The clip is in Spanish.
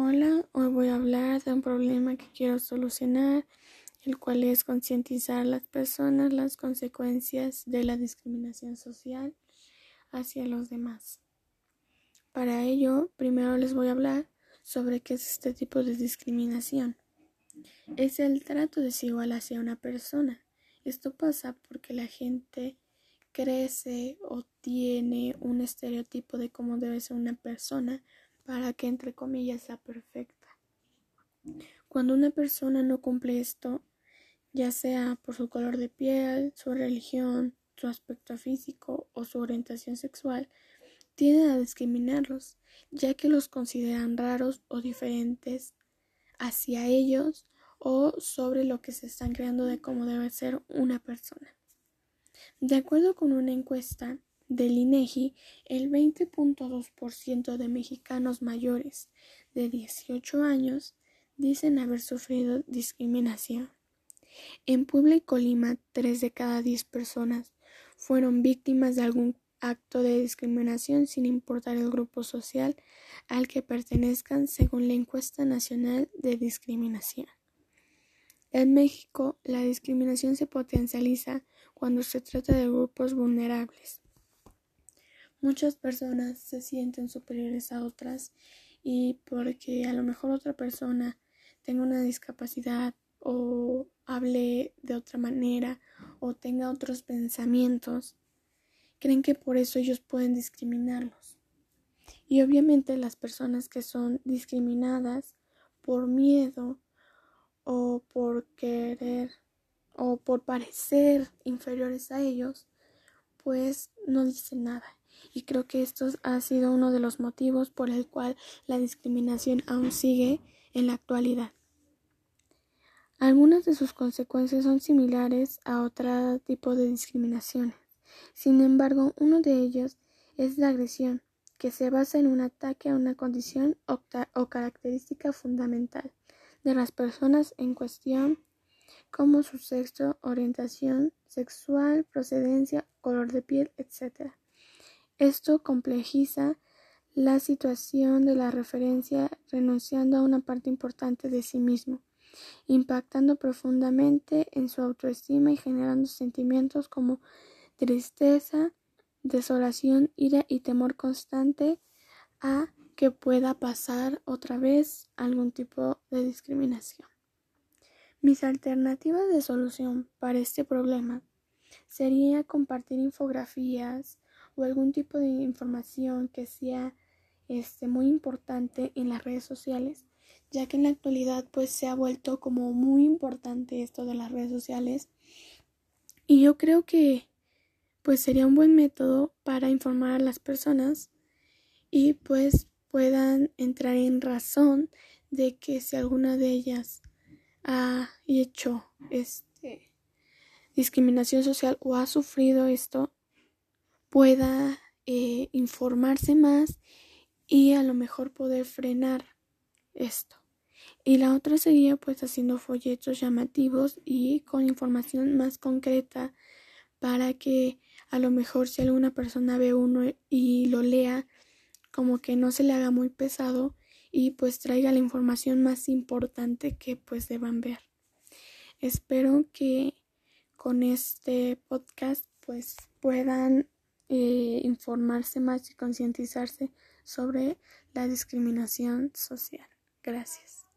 Hola, hoy voy a hablar de un problema que quiero solucionar, el cual es concientizar a las personas las consecuencias de la discriminación social hacia los demás. Para ello, primero les voy a hablar sobre qué es este tipo de discriminación. Es el trato desigual hacia una persona. Esto pasa porque la gente crece o tiene un estereotipo de cómo debe ser una persona para que entre comillas sea perfecta. Cuando una persona no cumple esto, ya sea por su color de piel, su religión, su aspecto físico o su orientación sexual, tienden a discriminarlos, ya que los consideran raros o diferentes hacia ellos o sobre lo que se están creando de cómo debe ser una persona. De acuerdo con una encuesta, del INEGI, el 20.2% de mexicanos mayores de 18 años dicen haber sufrido discriminación. En Puebla y Colima, 3 de cada 10 personas fueron víctimas de algún acto de discriminación sin importar el grupo social al que pertenezcan según la encuesta nacional de discriminación. En México, la discriminación se potencializa cuando se trata de grupos vulnerables, Muchas personas se sienten superiores a otras y porque a lo mejor otra persona tenga una discapacidad o hable de otra manera o tenga otros pensamientos, creen que por eso ellos pueden discriminarlos. Y obviamente las personas que son discriminadas por miedo o por querer o por parecer inferiores a ellos, pues no dicen nada y creo que esto ha sido uno de los motivos por el cual la discriminación aún sigue en la actualidad. Algunas de sus consecuencias son similares a otro tipo de discriminaciones. Sin embargo, uno de ellos es la agresión, que se basa en un ataque a una condición o, o característica fundamental de las personas en cuestión, como su sexo, orientación sexual, procedencia, color de piel, etc. Esto complejiza la situación de la referencia renunciando a una parte importante de sí mismo, impactando profundamente en su autoestima y generando sentimientos como tristeza, desolación, ira y temor constante a que pueda pasar otra vez algún tipo de discriminación. Mis alternativas de solución para este problema sería compartir infografías, o algún tipo de información que sea este, muy importante en las redes sociales, ya que en la actualidad pues se ha vuelto como muy importante esto de las redes sociales. Y yo creo que pues sería un buen método para informar a las personas y pues puedan entrar en razón de que si alguna de ellas ha hecho este discriminación social o ha sufrido esto pueda eh, informarse más y a lo mejor poder frenar esto. Y la otra sería pues haciendo folletos llamativos y con información más concreta para que a lo mejor si alguna persona ve uno y lo lea como que no se le haga muy pesado y pues traiga la información más importante que pues deban ver. Espero que con este podcast pues puedan eh, informarse más y concientizarse sobre la discriminación social. Gracias.